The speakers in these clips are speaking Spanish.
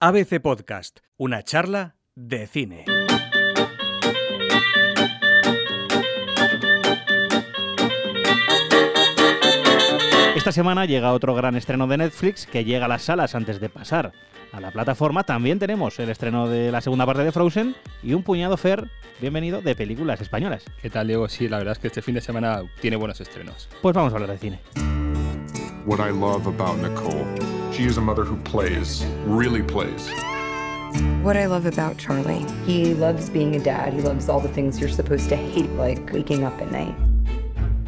ABC Podcast, una charla de cine. Esta semana llega otro gran estreno de Netflix que llega a las salas antes de pasar a la plataforma. También tenemos el estreno de la segunda parte de Frozen y un puñado Fer, bienvenido, de películas españolas. ¿Qué tal, Diego? Sí, la verdad es que este fin de semana tiene buenos estrenos. Pues vamos a hablar de cine. What I love about Nicole, she is a mother who plays, really plays. What I love about Charlie, He loves being a dad. He loves all the things you're supposed to hate, like waking up at night.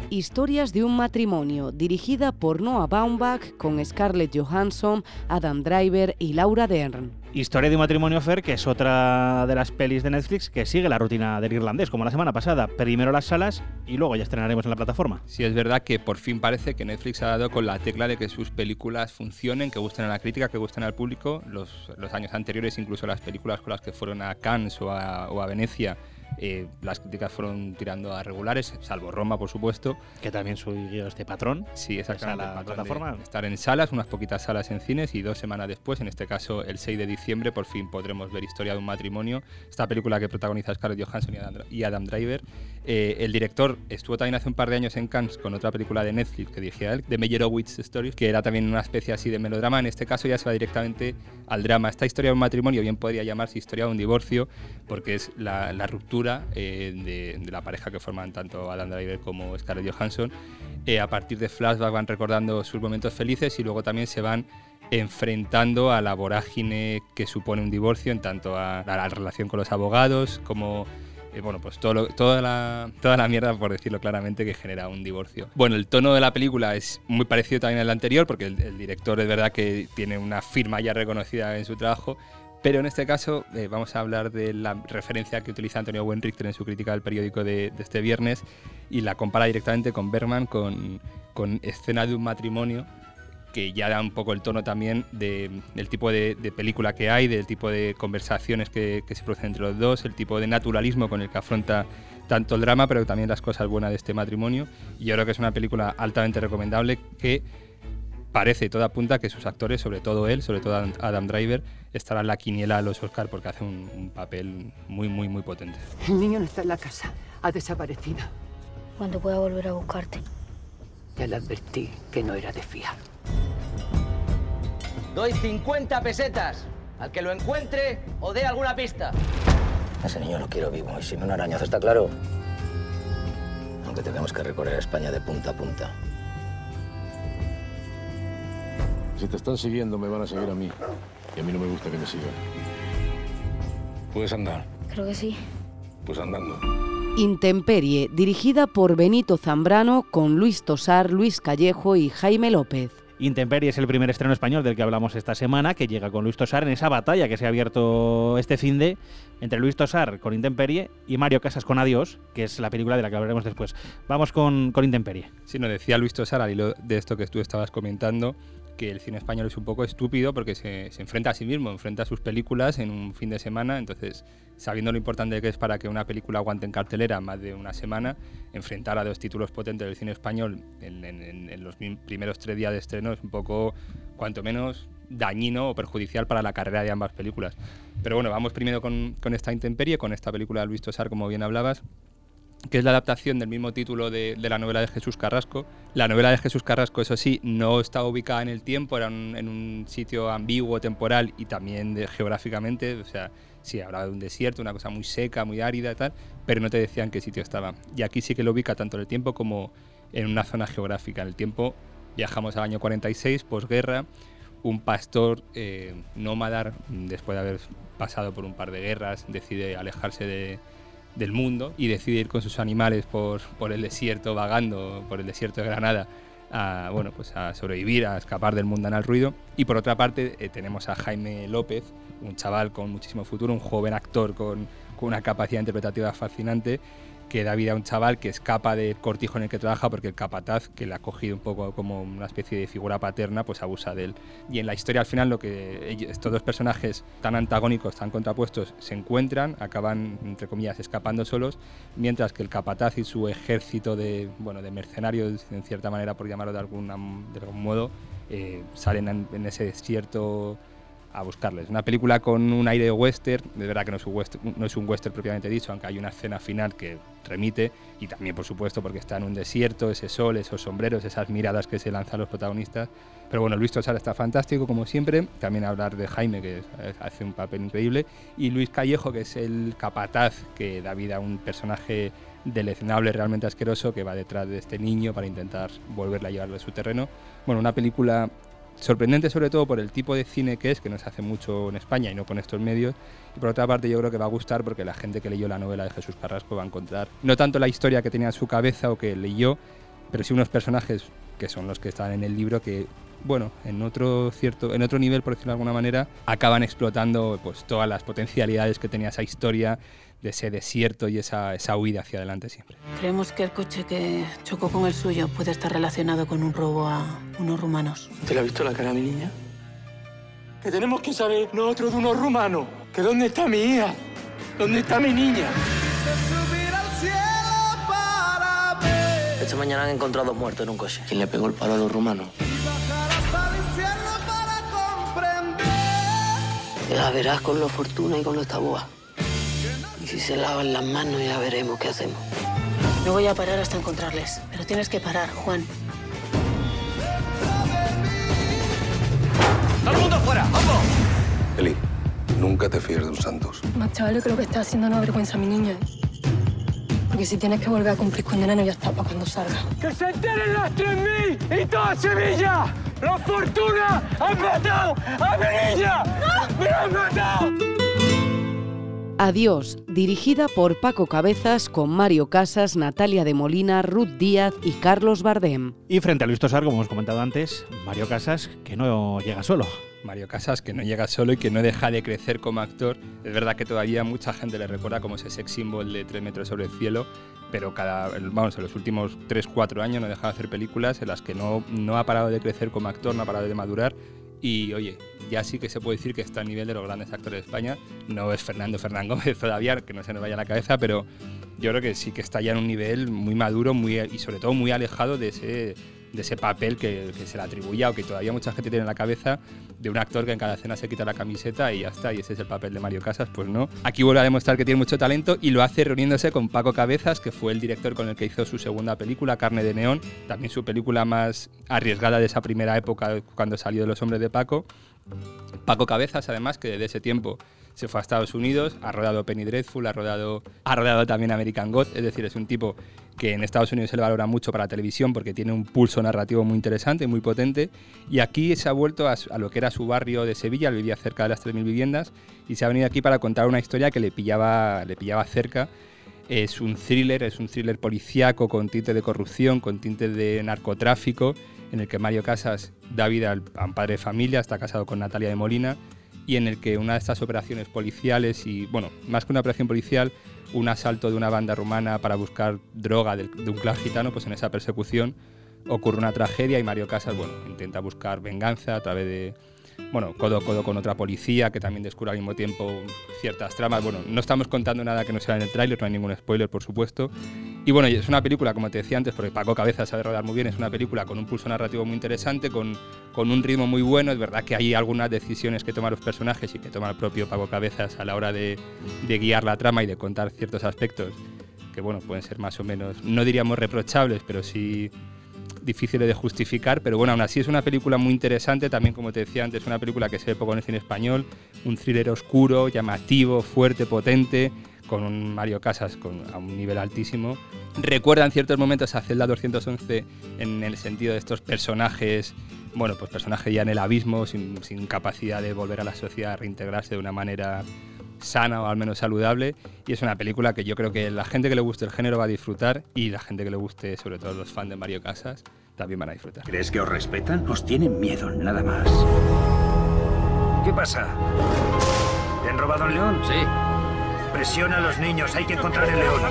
Historias de un matrimonio, dirigida por Noah Baumbach con Scarlett Johansson, Adam Driver y Laura Dern. Historia de un matrimonio Fer, que es otra de las pelis de Netflix que sigue la rutina del irlandés, como la semana pasada. Primero las salas y luego ya estrenaremos en la plataforma. Sí, es verdad que por fin parece que Netflix ha dado con la tecla de que sus películas funcionen, que gusten a la crítica, que gusten al público. Los, años anteriores, incluso las películas con las que fueron a Cannes o a Venecia, eh, las críticas fueron tirando a regulares, salvo Roma, por supuesto. Que también siguió este patrón. Sí, exactamente. Esa la plataforma. Estar en salas, unas poquitas salas en cines y dos semanas después, en este caso el 6 de diciembre, por fin podremos ver Historia de un matrimonio. Esta película que protagoniza Scarlett Johansson y Adam, y Adam Driver. Eh, el director estuvo también hace un par de años en Cannes con otra película de Netflix que dirigía él, de Meyerowitz Stories, que era también una especie así de melodrama. En este caso ya se va directamente al drama. Esta historia de un matrimonio bien podría llamarse historia de un divorcio, porque es la, la ruptura eh, de, la pareja que forman tanto Adam Driver como Scarlett Johansson. Eh, a partir de flashback van recordando sus momentos felices y luego también se van enfrentando a la vorágine que supone un divorcio en tanto a, la relación con los abogados como eh, bueno, pues todo toda, la, toda la mierda, por decirlo claramente, que genera un divorcio. Bueno, el tono de la película es muy parecido también al anterior, porque el, el director es verdad que tiene una firma ya reconocida en su trabajo, pero en este caso eh, vamos a hablar de la referencia que utiliza Antonio Wenrichter en su crítica del periódico de, este viernes y la compara directamente con Bergman, con, escena de un matrimonio que ya da un poco el tono también de- del tipo de, de película que hay, del tipo de conversaciones que, que se producen entre los dos, el tipo de naturalismo con el que afronta tanto el drama, pero también las cosas buenas de este matrimonio. Y yo creo que es una película altamente recomendable que parece, todo apunta que sus actores, sobre todo él, sobre todo Adam- Driver, estará en la quiniela a los Oscar porque hace un, un papel muy, muy, muy potente. El niño no está en la casa. Ha desaparecido. Cuando pueda volver a buscarte. Ya le advertí que no era de fiar. Doy 50 pesetas al que lo encuentre o dé alguna pista. Ese niño lo quiero vivo y sin un arañazo, ¿está claro? Aunque tengamos que recorrer España de punta a punta. Si te están siguiendo, me van a seguir a mí. Y a mí no me gusta que me sigan. ¿Puedes andar? Creo que sí. Pues andando. Intemperie, dirigida por Benito Zambrano con Luis Tosar, Luis Callejo y Jaime López. Intemperie es el primer estreno español del que hablamos esta semana, que llega con Luis Tosar en esa batalla que se ha abierto este fin de entre Luis Tosar con Intemperie y Mario Casas con Adiós, que es la película de la que hablaremos después. Vamos con, con Intemperie. Sí, nos decía Luis Tosar al hilo de esto que tú estabas comentando, que el cine español es un poco estúpido porque se, se enfrenta a sí mismo, enfrenta a sus películas en un fin de semana, entonces sabiendo lo importante que es para que una película aguante en cartelera más de una semana, enfrentar a dos títulos potentes del cine español en, los primeros tres días de estreno es un poco, cuanto menos, dañino o perjudicial para la carrera de ambas películas. Pero bueno, vamos primero con esta intemperie, con esta película de Luis Tosar, como bien hablabas, que es la adaptación del mismo título de, de la novela de Jesús Carrasco. La novela de Jesús Carrasco, eso sí, no estaba ubicada en el tiempo, era en un sitio ambiguo, temporal y también geográficamente, o sea, sí, hablaba de un desierto, una cosa muy seca, muy árida y tal, pero no te decían qué sitio estaba. Y aquí sí que lo ubica tanto en el tiempo como en una zona geográfica. En el tiempo viajamos al año 46, posguerra, un pastor eh, nómada, después de haber pasado por un par de guerras, decide alejarse de, del mundo y decide ir con sus animales por, por el desierto, vagando por el desierto de Granada, a, bueno, pues a sobrevivir, a escapar del mundanal ruido. Y por otra parte eh, tenemos a Jaime López, un chaval con muchísimo futuro, un joven actor con, con una capacidad interpretativa fascinante, que da vida a un chaval que escapa del cortijo en el que trabaja porque el capataz, que le ha cogido un poco como una especie de figura paterna, pues abusa de él. Y en la historia al final lo que estos dos personajes tan antagónicos, tan contrapuestos, se encuentran, acaban, entre comillas, escapando solos, mientras que el capataz y su ejército de, bueno, de mercenarios, en cierta manera, por llamarlo de, alguna, de algún modo, eh, salen en, en ese desierto a buscarles. Una película con un aire de western, de verdad que no es, un western, no es un western propiamente dicho, aunque hay una escena final que remite, y también por supuesto porque está en un desierto, ese sol, esos sombreros, esas miradas que se lanzan los protagonistas. Pero bueno, Luis Tosar está fantástico como siempre, también hablar de Jaime que hace un papel increíble, y Luis Callejo que es el capataz que da vida a un personaje deleznable, realmente asqueroso, que va detrás de este niño para intentar volverle a llevarlo a su terreno. Bueno, una película sorprendente sobre todo por el tipo de cine que es, que no se hace mucho en España y no con estos medios. Y por otra parte yo creo que va a gustar porque la gente que leyó la novela de Jesús Carrasco va a encontrar no tanto la historia que tenía en su cabeza o que leyó, pero sí unos personajes que son los que están en el libro que bueno, en otro cierto, en otro nivel, por decirlo de alguna manera, acaban explotando pues todas las potencialidades que tenía esa historia de ese desierto y esa, esa huida hacia adelante siempre. Creemos que el coche que chocó con el suyo puede estar relacionado con un robo a unos rumanos. ¿Te le ha visto la cara a mi niña? Que tenemos que saber nosotros de unos rumanos. ¿Que dónde está mi hija? ¿Dónde está mi niña? Esta mañana han encontrado muertos en un coche. ¿Quién le pegó el palo a los rumanos? La verás con los Fortuna y con los Taboa. Y si se lavan las manos ya veremos qué hacemos. No voy a parar hasta encontrarles, pero tienes que parar, Juan. ¡Todo el mundo fuera! ¡Vamos! Eli, nunca te fíes de un Santos. Más chaval, yo creo que está haciendo no avergüenza a mi niña. Porque si tienes que volver a cumplir condena, no ya está para cuando salga. ¡Que se enteren las 3.000 y toda Sevilla! ¡Los Fortuna han matado a mi niña! ¡Me han matado! Adiós, dirigida por Paco Cabezas con Mario Casas, Natalia de Molina, Ruth Díaz y Carlos Bardem. Y frente a Luis Tosar, como hemos comentado antes, Mario Casas que no llega solo. Mario Casas, que no llega solo y que no deja de crecer como actor. Es verdad que todavía mucha gente le recuerda como ese sex symbol de tres metros sobre el cielo, pero cada, vamos, en los últimos 3-4 años no deja de hacer películas en las que no, no ha parado de crecer como actor, no ha parado de madurar y oye, ya sí que se puede decir que está a nivel de los grandes actores de España. No es Fernando Fernán Gómez todavía, que no se nos vaya a la cabeza, pero yo creo que sí que está ya en un nivel muy maduro muy, y sobre todo muy alejado de ese, de ese papel que, se le atribuía o que todavía mucha gente tiene en la cabeza de un actor que en cada escena se quita la camiseta y ya está, y ese es el papel de Mario Casas, pues no. Aquí vuelve a demostrar que tiene mucho talento y lo hace reuniéndose con Paco Cabezas, que fue el director con el que hizo su segunda película, Carne de Neón, también su película más arriesgada de esa primera época cuando salió de Los Hombres de Paco. Paco Cabezas, además, que desde ese tiempo se fue a Estados Unidos, ha rodado Penny Dreadful, ha rodado, ha rodado también American God, es decir, es un tipo que en Estados Unidos se le valora mucho para la televisión porque tiene un pulso narrativo muy interesante, muy potente, y aquí se ha vuelto a, lo que era su barrio de Sevilla, vivía cerca de las 3.000 viviendas, y se ha venido aquí para contar una historia que le pillaba, le pillaba cerca. Es un thriller, es un thriller policíaco con tinte de corrupción, con tinte de narcotráfico, en el que Mario Casas da vida a un padre de familia, está casado con Natalia de Molina, y en el que una de estas operaciones policiales y, bueno, más que una operación policial, un asalto de una banda rumana para buscar droga de, un clan gitano, pues en esa persecución ocurre una tragedia y Mario Casas, bueno, intenta buscar venganza a través de, bueno, codo a codo con otra policía que también descubre al mismo tiempo ciertas tramas. Bueno, no estamos contando nada que no sea en el tráiler, no hay ningún spoiler, por supuesto. Y bueno, es una película, como te decía antes, porque Paco Cabeza sabe rodar muy bien, es una película con un pulso narrativo muy interesante, con, con un ritmo muy bueno. Es verdad que hay algunas decisiones que toman los personajes y que toma el propio Paco Cabezas a la hora de, de guiar la trama y de contar ciertos aspectos que, bueno, pueden ser más o menos, no diríamos reprochables, pero sí difíciles de justificar, pero bueno, aún así es una película muy interesante, también como te decía antes, una película que se ve poco en el cine español, un thriller oscuro, llamativo, fuerte, potente, con un Mario Casas con, a un nivel altísimo. Recuerda en ciertos momentos a Zelda 211 en el sentido de estos personajes, bueno, pues personajes ya en el abismo, sin, sin capacidad de volver a la sociedad, reintegrarse de una manera sana o al menos saludable y es una película que yo creo que la gente que le guste el género va a disfrutar y la gente que le guste, sobre todo los fans de Mario Casas, también van a disfrutar. ¿Crees que os respetan? Os tienen miedo, nada más. ¿Qué pasa? ¿Te han robado un león? Sí. Presiona a los niños, hay que encontrar el león.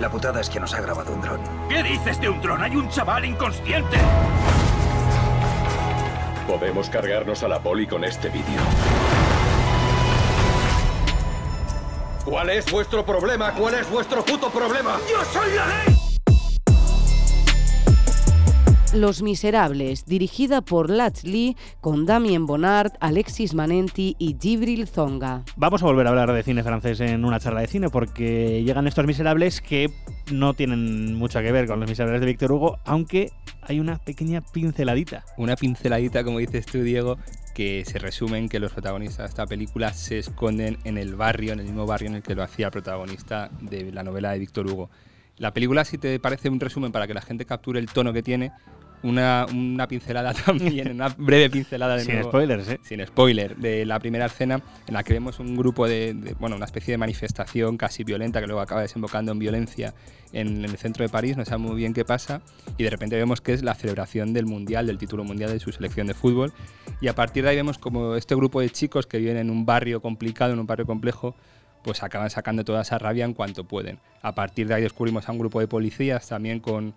La putada es que nos ha grabado un dron. ¿Qué dices de un dron? Hay un chaval inconsciente. Podemos cargarnos a la poli con este vídeo. ¿Cuál es vuestro problema? ¿Cuál es vuestro puto problema? ¡Yo soy la ley! Los Miserables, dirigida por Latch Lee, con Damien Bonnard, Alexis Manenti y Gibril Zonga. Vamos a volver a hablar de cine francés en una charla de cine porque llegan estos miserables que no tienen mucho que ver con los miserables de Víctor Hugo, aunque hay una pequeña pinceladita. Una pinceladita, como dices tú, Diego, que se resumen que los protagonistas de esta película se esconden en el barrio, en el mismo barrio en el que lo hacía el protagonista de la novela de Víctor Hugo. La película, si te parece un resumen para que la gente capture el tono que tiene, una, una, pincelada también, una breve pincelada de Sin nuevo, spoilers, ¿eh? Sin spoiler, de la primera escena en la que vemos un grupo de, de, bueno, una especie de manifestación casi violenta que luego acaba desembocando en violencia en, en, el centro de París, no sabemos muy bien qué pasa, y de repente vemos que es la celebración del Mundial, del título mundial de su selección de fútbol, y a partir de ahí vemos como este grupo de chicos que viven en un barrio complicado, en un barrio complejo, pues acaban sacando toda esa rabia en cuanto pueden. A partir de ahí descubrimos a un grupo de policías también con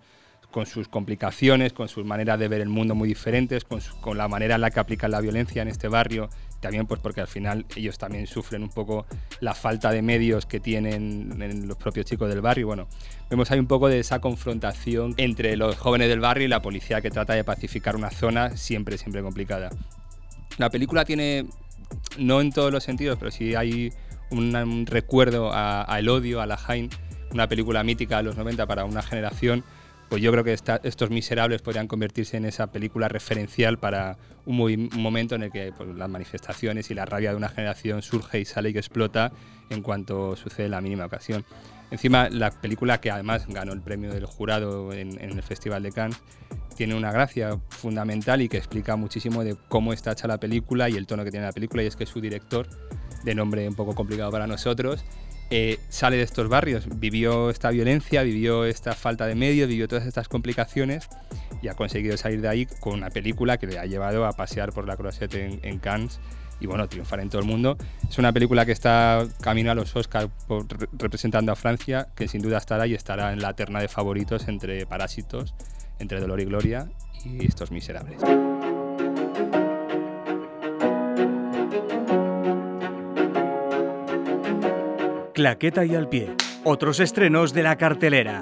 con sus complicaciones, con sus maneras de ver el mundo muy diferentes, con, la manera en la que aplican la violencia en este barrio, también pues porque al final ellos también sufren un poco la falta de medios que tienen en los propios chicos del barrio. Bueno, vemos ahí un poco de esa confrontación entre los jóvenes del barrio y la policía que trata de pacificar una zona siempre, siempre complicada. La película tiene, no en todos los sentidos, pero sí hay un, un recuerdo a, a El Odio, a La Haine, una película mítica de los 90 para una generación pues yo creo que estos miserables podrían convertirse en esa película referencial para un, un momento en el que pues, las manifestaciones y la rabia de una generación surge y sale y que explota en cuanto sucede la mínima ocasión. Encima, la película que además ganó el premio del jurado en, en el Festival de Cannes tiene una gracia fundamental y que explica muchísimo de cómo está hecha la película y el tono que tiene la película, y es que su director, de nombre un poco complicado para nosotros, eh, sale de estos barrios, vivió esta violencia, vivió esta falta de medios, vivió todas estas complicaciones y ha conseguido salir de ahí con una película que le ha llevado a pasear por la Croisette en, Cannes y bueno, triunfar en todo el mundo. Es una película que está camino a los Oscars representando a Francia, que sin duda estará y estará en la terna de favoritos entre Parásitos, entre Dolor y Gloria y estos miserables. Claqueta y al pie. Otros estrenos de la cartelera.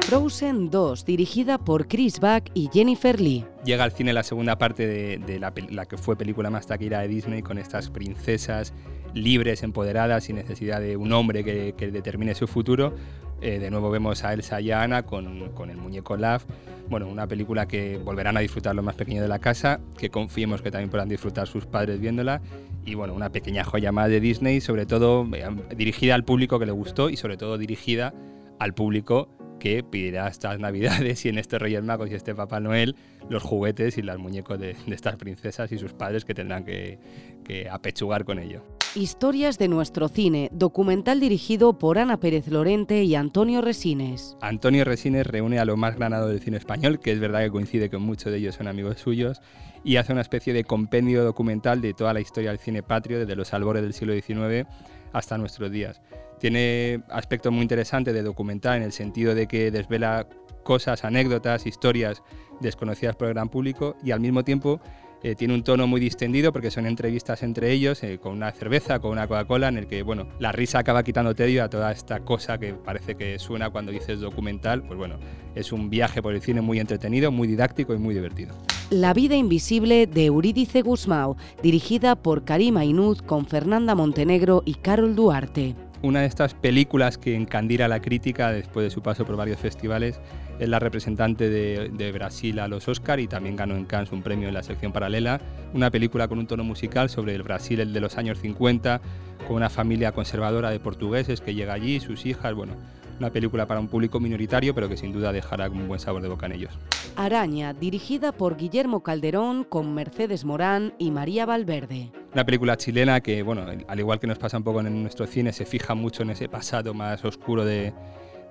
Frozen 2, dirigida por Chris Buck y Jennifer Lee. Llega al cine la segunda parte de, de la, la, que fue película más taquilla de Disney, con estas princesas libres, empoderadas, sin necesidad de un hombre que, que determine su futuro. Eh, de nuevo vemos a Elsa y a Anna con, con el muñeco Love. Bueno, una película que volverán a disfrutar los más pequeños de la casa, que confiemos que también podrán disfrutar sus padres viéndola. Y bueno, una pequeña joya más de Disney, sobre todo eh, dirigida al público que le gustó y sobre todo dirigida al público que pedirá estas navidades y en estos Reyes Magos y este Papá Noel los juguetes y los muñecos de, de estas princesas y sus padres que tendrán que, que apechugar con ello. Historias de nuestro cine, documental dirigido por Ana Pérez Lorente y Antonio Resines. Antonio Resines reúne a lo más granado del cine español, que es verdad que coincide que muchos de ellos son amigos suyos, y hace una especie de compendio documental de toda la historia del cine patrio, desde los albores del siglo XIX hasta nuestros días. Tiene aspectos muy interesantes de documental en el sentido de que desvela cosas, anécdotas, historias desconocidas por el gran público y al mismo tiempo eh, tiene un tono muy distendido porque son entrevistas entre ellos eh, con una cerveza, con una Coca-Cola, en el que bueno, la risa acaba quitando tedio a toda esta cosa que parece que suena cuando dices documental. Pues bueno, es un viaje por el cine muy entretenido, muy didáctico y muy divertido. La vida invisible de Eurídice Guzmao, dirigida por Karima Inuz con Fernanda Montenegro y Carol Duarte. Una de estas películas que encandila a la crítica después de su paso por varios festivales es la representante de, de, Brasil a los Oscar y también ganó en Cannes un premio en la sección paralela. Una película con un tono musical sobre el Brasil el de los años 50, con una familia conservadora de portugueses que llega allí, sus hijas, bueno, una película para un público minoritario, pero que sin duda dejará un buen sabor de boca en ellos. Araña, dirigida por Guillermo Calderón, con Mercedes Morán y María Valverde. Una película chilena que, bueno, al igual que nos pasa un poco en nuestro cine, se fija mucho en ese pasado más oscuro de,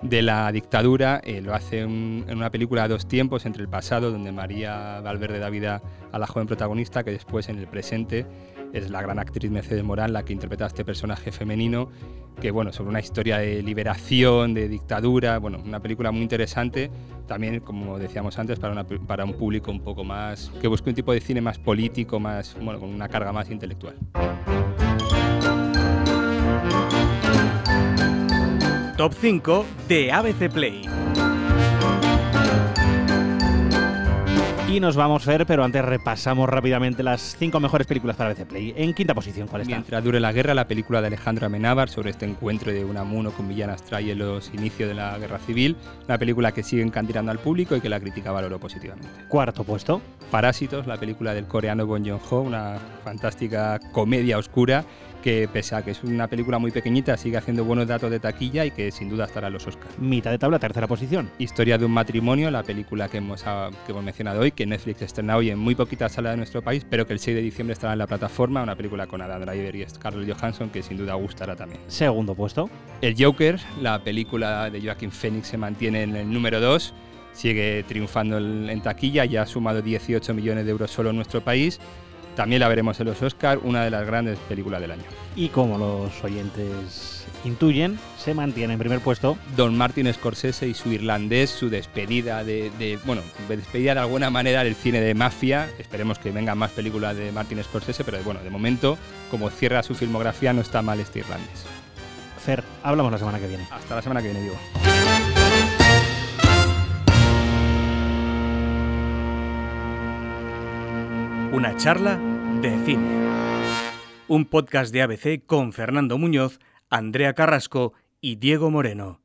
de la dictadura. Eh, lo hace en una película a dos tiempos, entre el pasado, donde María Valverde da vida a la joven protagonista, que después en el presente es la gran actriz Mercedes Morán la que interpreta a este personaje femenino, que bueno, sobre una historia de liberación, de dictadura, bueno, una película muy interesante, también como decíamos antes, para, un público un poco más, que busque un tipo de cine más político, más, bueno, con una carga más intelectual. Top 5 de ABC Play. Y nos vamos, Fer, pero antes repasamos rápidamente las cinco mejores películas para BC Play. En quinta posición, ¿cuál está? Mientras dure la guerra, la película de Alejandro Amenábar sobre este encuentro de Unamuno con Millán Astray en los inicios de la guerra civil. Una película que sigue encantilando al público y que la crítica valoró positivamente. Cuarto puesto. Parásitos, la película del coreano Bong Joon-ho, una fantástica comedia oscura que pese a que es una película muy pequeñita, sigue haciendo buenos datos de taquilla y que sin duda estará en los Oscars. Mitad de tabla, tercera posición. Historia de un matrimonio, la película que hemos, ah, que hemos mencionado hoy, que Netflix estrena hoy en muy poquitas salas de nuestro país, pero que el 6 de diciembre estará en la plataforma, una película con Adam Driver y Scarlett Johansson que sin duda gustará también. Segundo puesto. El Joker, la película de Joaquin Phoenix se mantiene en el número 2 sigue triunfando en taquilla, ya ha sumado 18 millones de euros solo en nuestro país también la veremos en los Oscars, una de las grandes películas del año. Y como los oyentes intuyen, se mantiene en primer puesto. Don Martin Scorsese y su irlandés, su despedida de, bueno, despedida de alguna manera del cine de mafia. Esperemos que vengan más películas de Martin Scorsese, pero bueno, de momento, como cierra su filmografía, no está mal este irlandés. Fer, hablamos la semana que viene. Hasta la semana que viene, digo. Una charla de cine. Un podcast de ABC con Fernando Muñoz, Andrea Carrasco y Diego Moreno.